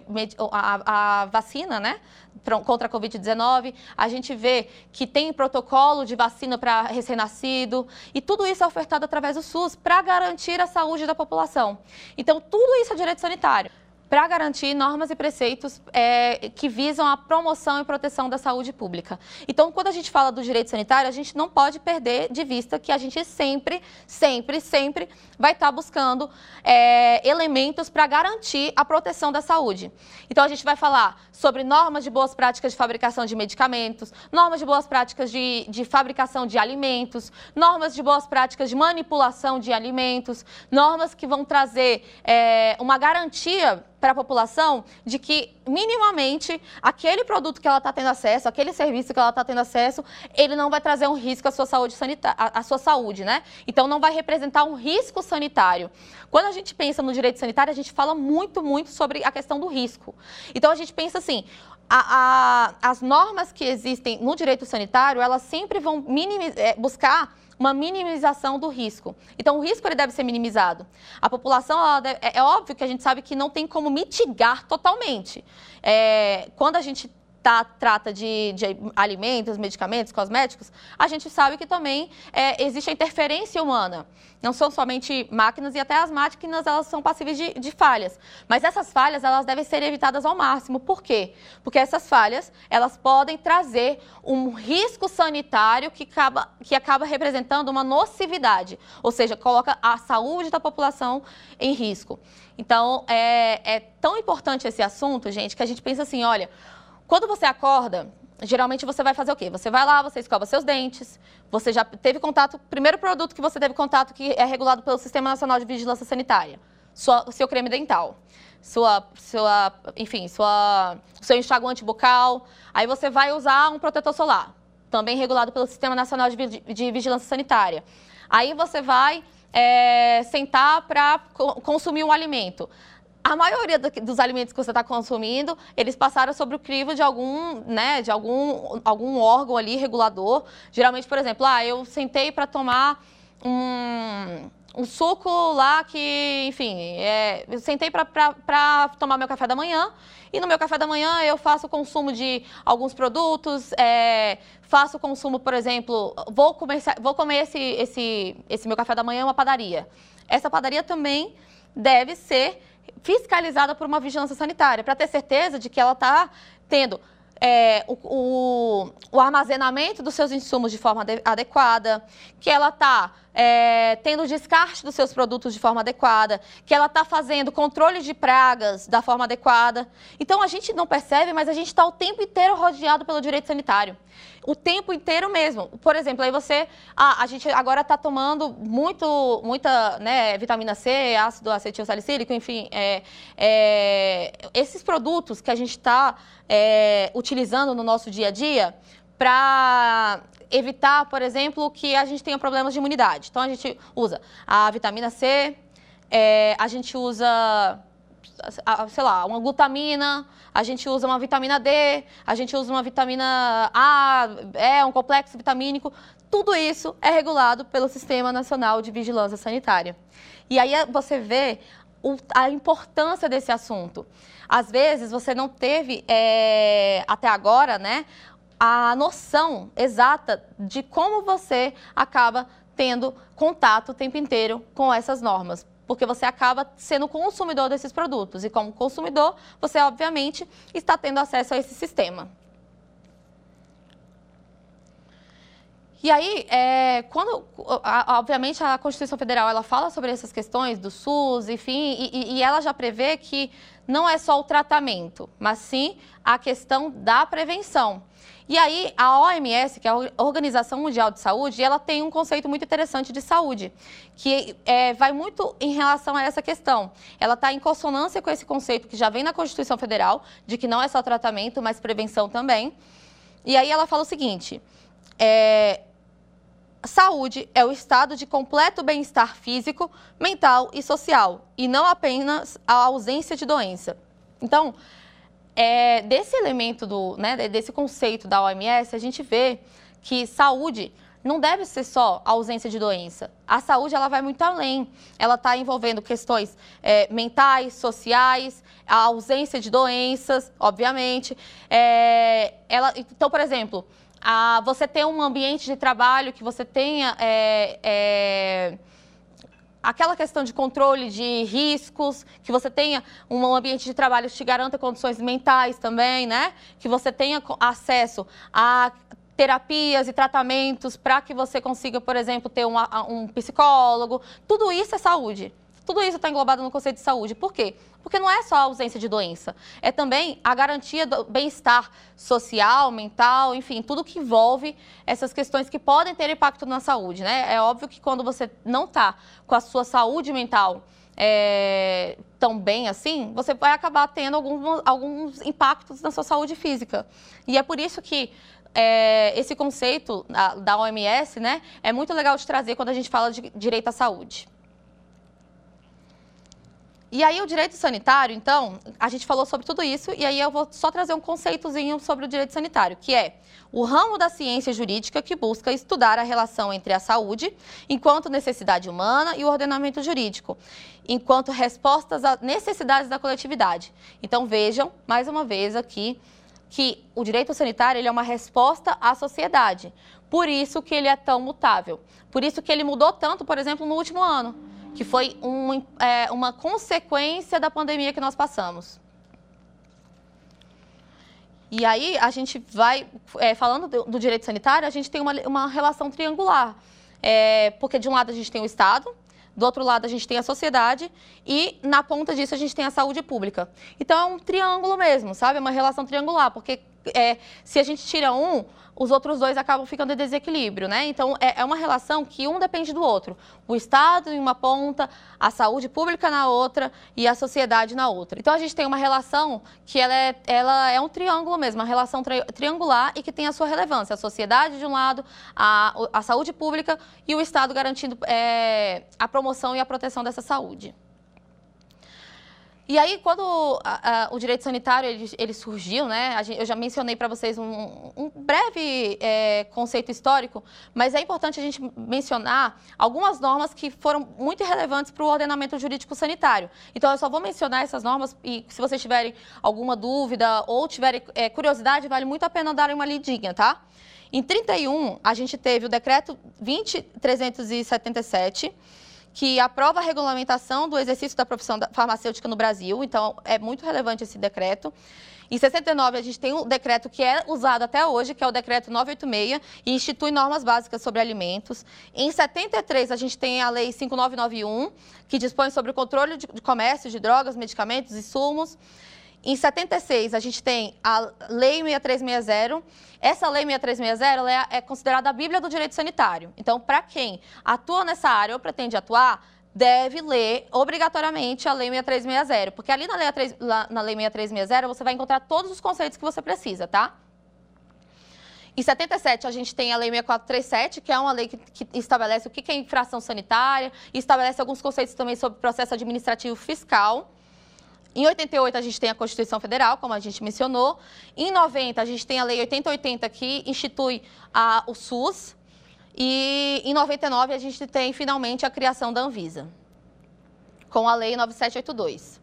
a, a, vacina, né? Contra a Covid-19, a gente vê que tem protocolo de vacina para recém-nascido, e tudo isso é ofertado através do SUS para garantir a saúde da população. Então, tudo isso é direito sanitário para garantir normas e preceitos é, que visam a promoção e proteção da saúde pública. Então, quando a gente fala do direito sanitário, a gente não pode perder de vista que a gente sempre, sempre, sempre vai estar tá buscando é, elementos para garantir a proteção da saúde. Então, a gente vai falar sobre normas de boas práticas de fabricação de medicamentos, normas de boas práticas de, de fabricação de alimentos, normas de boas práticas de manipulação de alimentos, normas que vão trazer é, uma garantia para a população de que, minimamente, aquele produto que ela está tendo acesso, aquele serviço que ela está tendo acesso, ele não vai trazer um risco à sua saúde sanitária, à sua saúde, né? Então, não vai representar um risco sanitário. Quando a gente pensa no direito sanitário, a gente fala muito, muito sobre a questão do risco. Então, a gente pensa assim, a, a, as normas que existem no direito sanitário, elas sempre vão é, buscar uma minimização do risco. Então, o risco ele deve ser minimizado. A população, deve, é, é, óbvio que a gente sabe que não tem como mitigar totalmente. É, quando a gente tá, trata de, de, alimentos, medicamentos, cosméticos, a gente sabe que também é, existe a interferência humana. Não são somente máquinas e até as máquinas elas são passíveis de, de, falhas. Mas essas falhas elas devem ser evitadas ao máximo. Por quê? Porque essas falhas elas podem trazer um risco sanitário que acaba, que acaba representando uma nocividade, ou seja, coloca a saúde da população em risco. Então é, é tão importante esse assunto, gente, que a gente pensa assim, olha quando você acorda, geralmente você vai fazer o quê? Você vai lá, você escova seus dentes, você já teve contato, primeiro produto que você teve contato que é regulado pelo Sistema Nacional de Vigilância Sanitária, sua, seu creme dental. sua, sua, enfim, sua, seu enxaguante bucal. Aí você vai usar um protetor solar, também regulado pelo Sistema Nacional de, de Vigilância Sanitária. Aí você vai é, sentar para consumir um alimento a maioria dos alimentos que você está consumindo, eles passaram sobre o crivo de algum, né, de algum, algum órgão ali regulador. Geralmente, por exemplo, ah, eu sentei para tomar um, um suco lá que, enfim, é, eu sentei para tomar meu café da manhã e no meu café da manhã eu faço consumo de alguns produtos, é, faço consumo, por exemplo, vou comer, vou comer esse, esse, esse meu café da manhã em uma padaria. Essa padaria também deve ser fiscalizada por uma vigilância sanitária, para ter certeza de que ela está tendo é, o, o, o, armazenamento dos seus insumos de forma adequada, que ela está é, tendo descarte dos seus produtos de forma adequada, que ela está fazendo controle de pragas da forma adequada. Então a gente não percebe, mas a gente está o tempo inteiro rodeado pelo direito sanitário. O tempo inteiro mesmo. Por exemplo, aí você. Ah, a gente agora está tomando muito, muita né, vitamina C, ácido acetil salicílico, enfim. É, é, esses produtos que a gente está é, utilizando no nosso dia a dia para evitar, por exemplo, que a gente tenha problemas de imunidade. Então, a gente usa a vitamina C, é, a gente usa, sei lá, uma glutamina, a gente usa uma vitamina D, a gente usa uma vitamina A, é um complexo vitamínico. Tudo isso é regulado pelo Sistema Nacional de Vigilância Sanitária. E aí você vê a importância desse assunto. Às vezes você não teve é, até agora, né, a noção exata de como você acaba tendo contato o tempo inteiro com essas normas. Porque você acaba sendo consumidor desses produtos. E como consumidor, você obviamente está tendo acesso a esse sistema. E aí, é, quando, obviamente, a Constituição Federal ela fala sobre essas questões do SUS, enfim, e, e, ela já prevê que não é só o tratamento, mas sim a questão da prevenção. E aí, a OMS, que é a Organização Mundial de Saúde, ela tem um conceito muito interessante de saúde, que é, vai muito em relação a essa questão. Ela está em consonância com esse conceito que já vem na Constituição Federal, de que não é só tratamento, mas prevenção também. E aí ela fala o seguinte: é, saúde é o estado de completo bem-estar físico, mental e social, e não apenas a ausência de doença. Então, é, desse elemento, do, né, desse conceito da OMS, a gente vê que saúde não deve ser só a ausência de doença. A saúde ela vai muito além. Ela está envolvendo questões é, mentais, sociais, a ausência de doenças, obviamente. É, ela, então, por exemplo, a, você ter um ambiente de trabalho que você tenha é, é aquela questão de controle de riscos, que você tenha um ambiente de trabalho que te garanta condições mentais também, né? Que você tenha acesso a terapias e tratamentos para que você consiga, por exemplo, ter um, um psicólogo. Tudo isso é saúde. Tudo isso está englobado no conceito de saúde. Por quê? Porque não é só a ausência de doença, é também a garantia do bem-estar social, mental, enfim, tudo que envolve essas questões que podem ter impacto na saúde, né? É óbvio que quando você não está com a sua saúde mental é, tão bem assim, você vai acabar tendo alguns, impactos na sua saúde física. E é por isso que é, esse conceito da, da OMS né, é muito legal de trazer quando a gente fala de direito à saúde. E aí o direito sanitário, então, a gente falou sobre tudo isso, e aí eu vou só trazer um conceitozinho sobre o direito sanitário, que é o ramo da ciência jurídica que busca estudar a relação entre a saúde, enquanto necessidade humana, e o ordenamento jurídico, enquanto respostas às necessidades da coletividade. Então vejam, mais uma vez aqui, que o direito sanitário ele é uma resposta à sociedade. Por isso que ele é tão mutável. Por isso que ele mudou tanto, por exemplo, no último ano que foi um, é, uma consequência da pandemia que nós passamos. E aí, a gente vai, é, falando do, do, direito sanitário, a gente tem uma, uma relação triangular. É, porque de um lado a gente tem o Estado, do outro lado a gente tem a sociedade e na ponta disso a gente tem a saúde pública. Então é um triângulo mesmo, sabe? É uma relação triangular, porque é, se a gente tira um, os outros dois acabam ficando em desequilíbrio, né? Então, é, é, uma relação que um depende do outro. O Estado em uma ponta, a saúde pública na outra e a sociedade na outra. Então, a gente tem uma relação que ela é, ela é um triângulo mesmo, uma relação tri triangular e que tem a sua relevância. A sociedade de um lado, a, a saúde pública e o Estado garantindo é, a promoção e a proteção dessa saúde. E aí, quando a, a, o direito sanitário ele, ele surgiu, né, gente, eu já mencionei para vocês um, um breve é, conceito histórico, mas é importante a gente mencionar algumas normas que foram muito relevantes para o ordenamento jurídico sanitário. Então, eu só vou mencionar essas normas e se vocês tiverem alguma dúvida ou tiverem é, curiosidade, vale muito a pena darem uma lidinha, tá? Em 31, a gente teve o decreto 20377, que aprova a regulamentação do exercício da profissão farmacêutica no Brasil, então é muito relevante esse decreto. Em 69, a gente tem um decreto que é usado até hoje, que é o decreto 986, e institui normas básicas sobre alimentos. Em 73, a gente tem a lei 5991, que dispõe sobre o controle de comércio de drogas, medicamentos e insumos. Em 76, a gente tem a Lei 6360. Essa Lei 6360 é, é considerada a Bíblia do Direito Sanitário. Então, para quem atua nessa área ou pretende atuar, deve ler obrigatoriamente a Lei 6360, porque ali na Lei, na Lei 6360 você vai encontrar todos os conceitos que você precisa, tá? Em 77, a gente tem a Lei 6437, que é uma lei que, que estabelece o que é infração sanitária estabelece alguns conceitos também sobre processo administrativo fiscal. Em 88, a gente tem a Constituição Federal, como a gente mencionou. Em 90, a gente tem a Lei 8080, que institui a, o SUS. E em 99, a gente tem finalmente a criação da Anvisa, com a Lei 9782.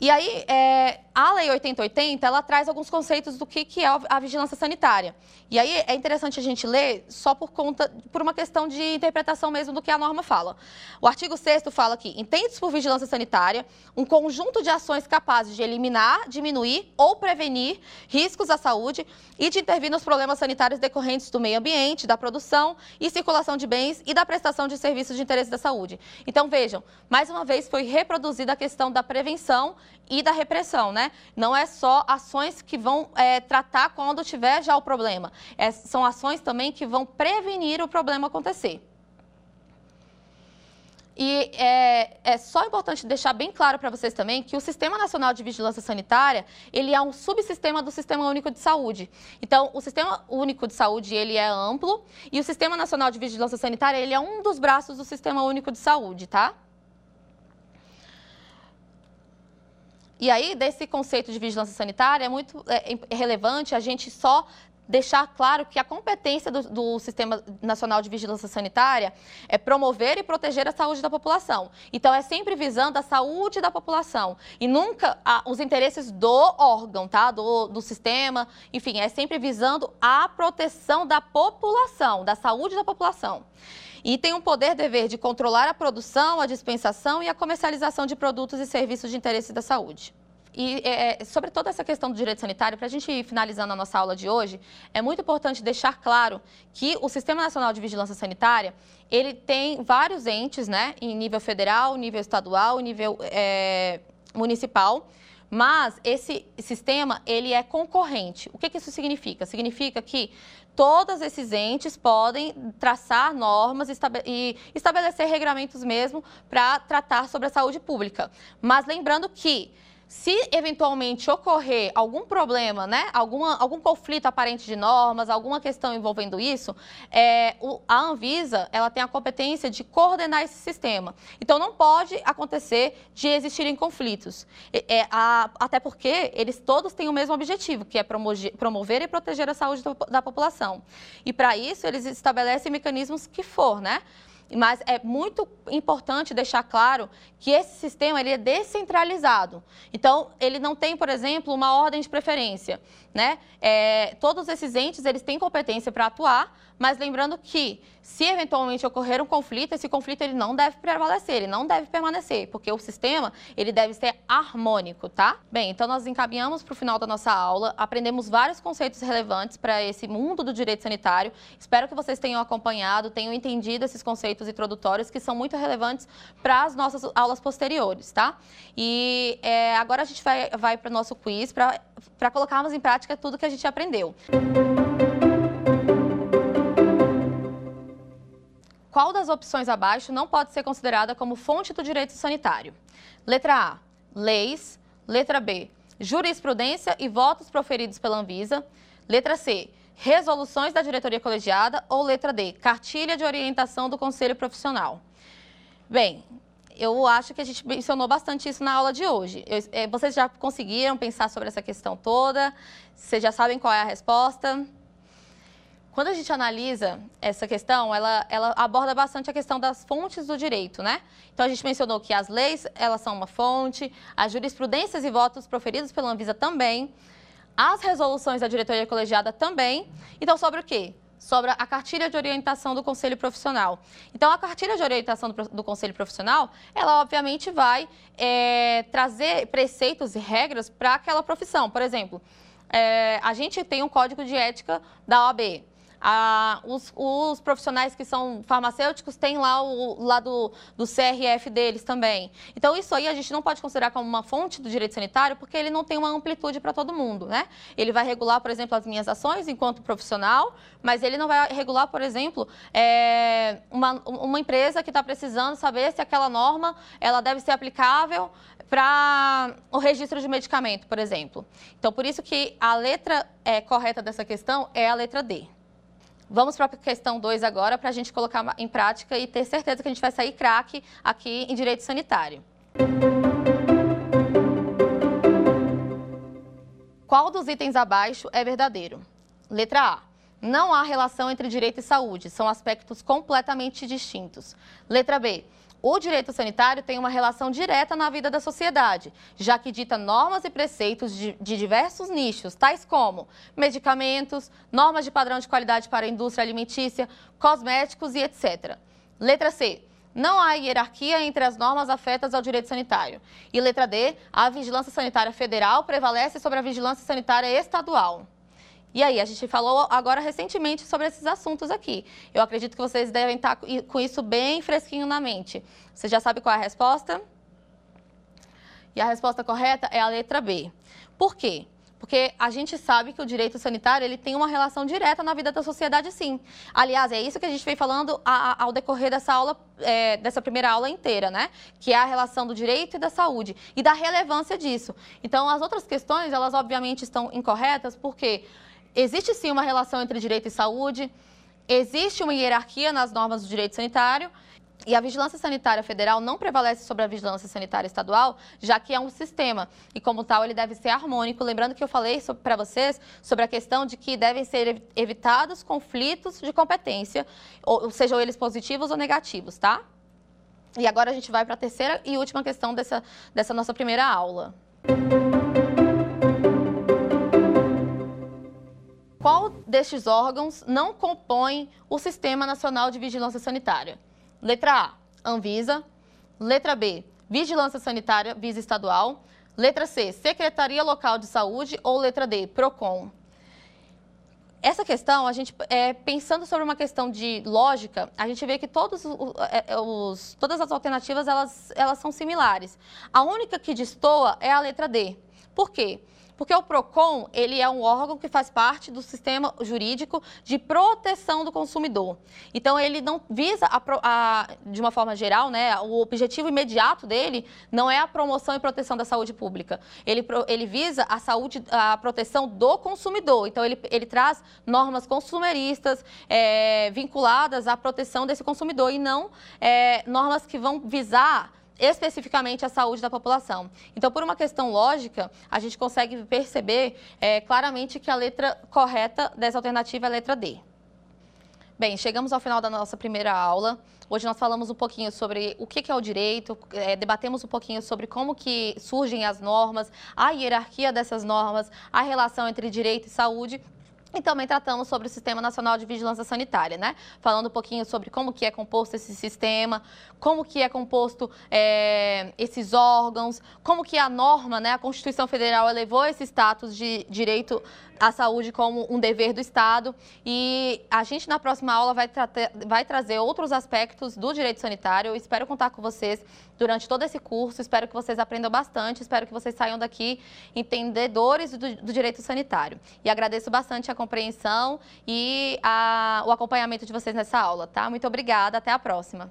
E aí, é, a Lei 8080, ela traz alguns conceitos do que, que é a vigilância sanitária. E aí é interessante a gente ler só por conta, por uma questão de interpretação mesmo do que a norma fala. O artigo 6 fala que entende por vigilância sanitária um conjunto de ações capazes de eliminar, diminuir ou prevenir riscos à saúde e de intervir nos problemas sanitários decorrentes do meio ambiente, da produção e circulação de bens e da prestação de serviços de interesse da saúde. Então, vejam, mais uma vez foi reproduzida a questão da prevenção e da repressão, né? Né? Não é só ações que vão é, tratar quando tiver já o problema. É, são ações também que vão prevenir o problema acontecer. E é, é, só importante deixar bem claro para vocês também que o Sistema Nacional de Vigilância Sanitária, ele é um subsistema do Sistema Único de Saúde. Então, o Sistema Único de Saúde, ele é amplo e o Sistema Nacional de Vigilância Sanitária, ele é um dos braços do Sistema Único de Saúde, tá? E aí, desse conceito de vigilância sanitária, é muito é, é relevante a gente só deixar claro que a competência do, do, Sistema Nacional de Vigilância Sanitária é promover e proteger a saúde da população. Então, é sempre visando a saúde da população e nunca a, os interesses do órgão, tá? Do, do sistema. Enfim, é sempre visando a proteção da população, da saúde da população e tem um poder dever de controlar a produção, a dispensação e a comercialização de produtos e serviços de interesse da saúde. E é, é sobre toda essa questão do direito sanitário, para a gente ir finalizando a nossa aula de hoje, é muito importante deixar claro que o Sistema Nacional de Vigilância Sanitária, ele tem vários entes, né, em nível federal, nível estadual, nível é, municipal, mas esse sistema, ele é concorrente. O que, que isso significa? Significa que todos esses entes podem traçar normas e estabelecer regramentos mesmo para tratar sobre a saúde pública. Mas lembrando que se eventualmente ocorrer algum problema, né, alguma, algum conflito aparente de normas, alguma questão envolvendo isso, é, o, a Anvisa ela tem a competência de coordenar esse sistema. Então não pode acontecer de existirem conflitos, é, é, a, até porque eles todos têm o mesmo objetivo, que é promover, promover e proteger a saúde do, da população. E para isso eles estabelecem mecanismos que for, né? Mas é muito importante deixar claro que esse sistema ele é descentralizado. Então, ele não tem, por exemplo, uma ordem de preferência. Né? É, todos esses entes eles têm competência para atuar, mas lembrando que, se eventualmente ocorrer um conflito, esse conflito ele não deve prevalecer, ele não deve permanecer, porque o sistema ele deve ser harmônico, tá? Bem, então nós encaminhamos para o final da nossa aula, aprendemos vários conceitos relevantes para esse mundo do direito sanitário. Espero que vocês tenham acompanhado, tenham entendido esses conceitos introdutórios que são muito relevantes para as nossas aulas posteriores, tá? E é, agora a gente vai, vai para o nosso quiz para colocarmos em prática tudo que a gente aprendeu. Qual das opções abaixo não pode ser considerada como fonte do direito sanitário? Letra A, leis. Letra B, jurisprudência e votos proferidos pela Anvisa. Letra C, resoluções da diretoria colegiada. Ou letra D, cartilha de orientação do conselho profissional. Bem, eu acho que a gente mencionou bastante isso na aula de hoje. Eu, é, vocês já conseguiram pensar sobre essa questão toda? Vocês já sabem qual é a resposta? Quando a gente analisa essa questão, ela, ela aborda bastante a questão das fontes do direito, né? Então, a gente mencionou que as leis, elas são uma fonte, as jurisprudências e votos proferidos pela Anvisa também, as resoluções da diretoria colegiada também. Então, sobre o quê? Sobre a cartilha de orientação do Conselho Profissional. Então, a cartilha de orientação do, do Conselho Profissional, ela obviamente vai é, trazer preceitos e regras para aquela profissão. Por exemplo, é, a gente tem um código de ética da OAB, ah, os, os, profissionais que são farmacêuticos têm lá o lado do CRF deles também. Então, isso aí a gente não pode considerar como uma fonte do direito sanitário, porque ele não tem uma amplitude para todo mundo, né? Ele vai regular, por exemplo, as minhas ações enquanto profissional, mas ele não vai regular, por exemplo, é, uma, uma empresa que está precisando saber se aquela norma ela deve ser aplicável para o registro de medicamento, por exemplo. Então, por isso que a letra é, correta dessa questão é a letra D. Vamos para a questão 2 agora, para a gente colocar em prática e ter certeza que a gente vai sair craque aqui em direito sanitário. Qual dos itens abaixo é verdadeiro? Letra A. Não há relação entre direito e saúde, são aspectos completamente distintos. Letra B. O direito sanitário tem uma relação direta na vida da sociedade, já que dita normas e preceitos de, de, diversos nichos, tais como medicamentos, normas de padrão de qualidade para a indústria alimentícia, cosméticos e etc. Letra C. Não há hierarquia entre as normas afetas ao direito sanitário. E letra D. A vigilância sanitária federal prevalece sobre a vigilância sanitária estadual. E aí, a gente falou agora recentemente sobre esses assuntos aqui. Eu acredito que vocês devem estar com isso bem fresquinho na mente. Você já sabe qual é a resposta? E a resposta correta é a letra B. Por quê? Porque a gente sabe que o direito sanitário ele tem uma relação direta na vida da sociedade, sim. Aliás, é isso que a gente vem falando ao decorrer dessa aula, é, dessa primeira aula inteira, né? Que é a relação do direito e da saúde e da relevância disso. Então, as outras questões, elas obviamente estão incorretas, porque existe sim uma relação entre direito e saúde, existe uma hierarquia nas normas do direito sanitário e a vigilância sanitária federal não prevalece sobre a vigilância sanitária estadual, já que é um sistema e, como tal, ele deve ser harmônico. Lembrando que eu falei para vocês sobre a questão de que devem ser evitados conflitos de competência, ou sejam eles positivos ou negativos, tá? E agora a gente vai para a terceira e última questão dessa, dessa nossa primeira aula. Qual destes órgãos não compõe o Sistema Nacional de Vigilância Sanitária? Letra A, Anvisa. Letra B, Vigilância Sanitária Visa Estadual. Letra C, Secretaria Local de Saúde. Ou letra D, PROCON. Essa questão, a gente, é, pensando sobre uma questão de lógica, a gente vê que todos é, os, todas as alternativas elas, elas são similares. A única que destoa é a letra D. Por quê? Porque o PROCON, ele é um órgão que faz parte do sistema jurídico de proteção do consumidor. Então, ele não visa, a, a, de uma forma geral, né, o objetivo imediato dele não é a promoção e proteção da saúde pública. Ele, ele visa a saúde, a proteção do consumidor. Então, ele, ele traz normas consumeristas é, vinculadas à proteção desse consumidor e não é, normas que vão visar especificamente a saúde da população. Então, por uma questão lógica, a gente consegue perceber é, claramente que a letra correta dessa alternativa é a letra D. Bem, chegamos ao final da nossa primeira aula. Hoje nós falamos um pouquinho sobre o que é o direito, é, debatemos um pouquinho sobre como que surgem as normas, a hierarquia dessas normas, a relação entre direito e saúde e também tratamos sobre o Sistema Nacional de Vigilância Sanitária, né? Falando um pouquinho sobre como que é composto esse sistema, como que é composto é, esses órgãos, como que a norma, né, a Constituição Federal elevou esse status de direito a saúde como um dever do Estado e a gente na próxima aula vai, tra vai trazer outros aspectos do direito sanitário. Eu espero contar com vocês durante todo esse curso, espero que vocês aprendam bastante, espero que vocês saiam daqui entendedores do, do direito sanitário. E agradeço bastante a compreensão e a, o acompanhamento de vocês nessa aula, tá? Muito obrigada, até a próxima.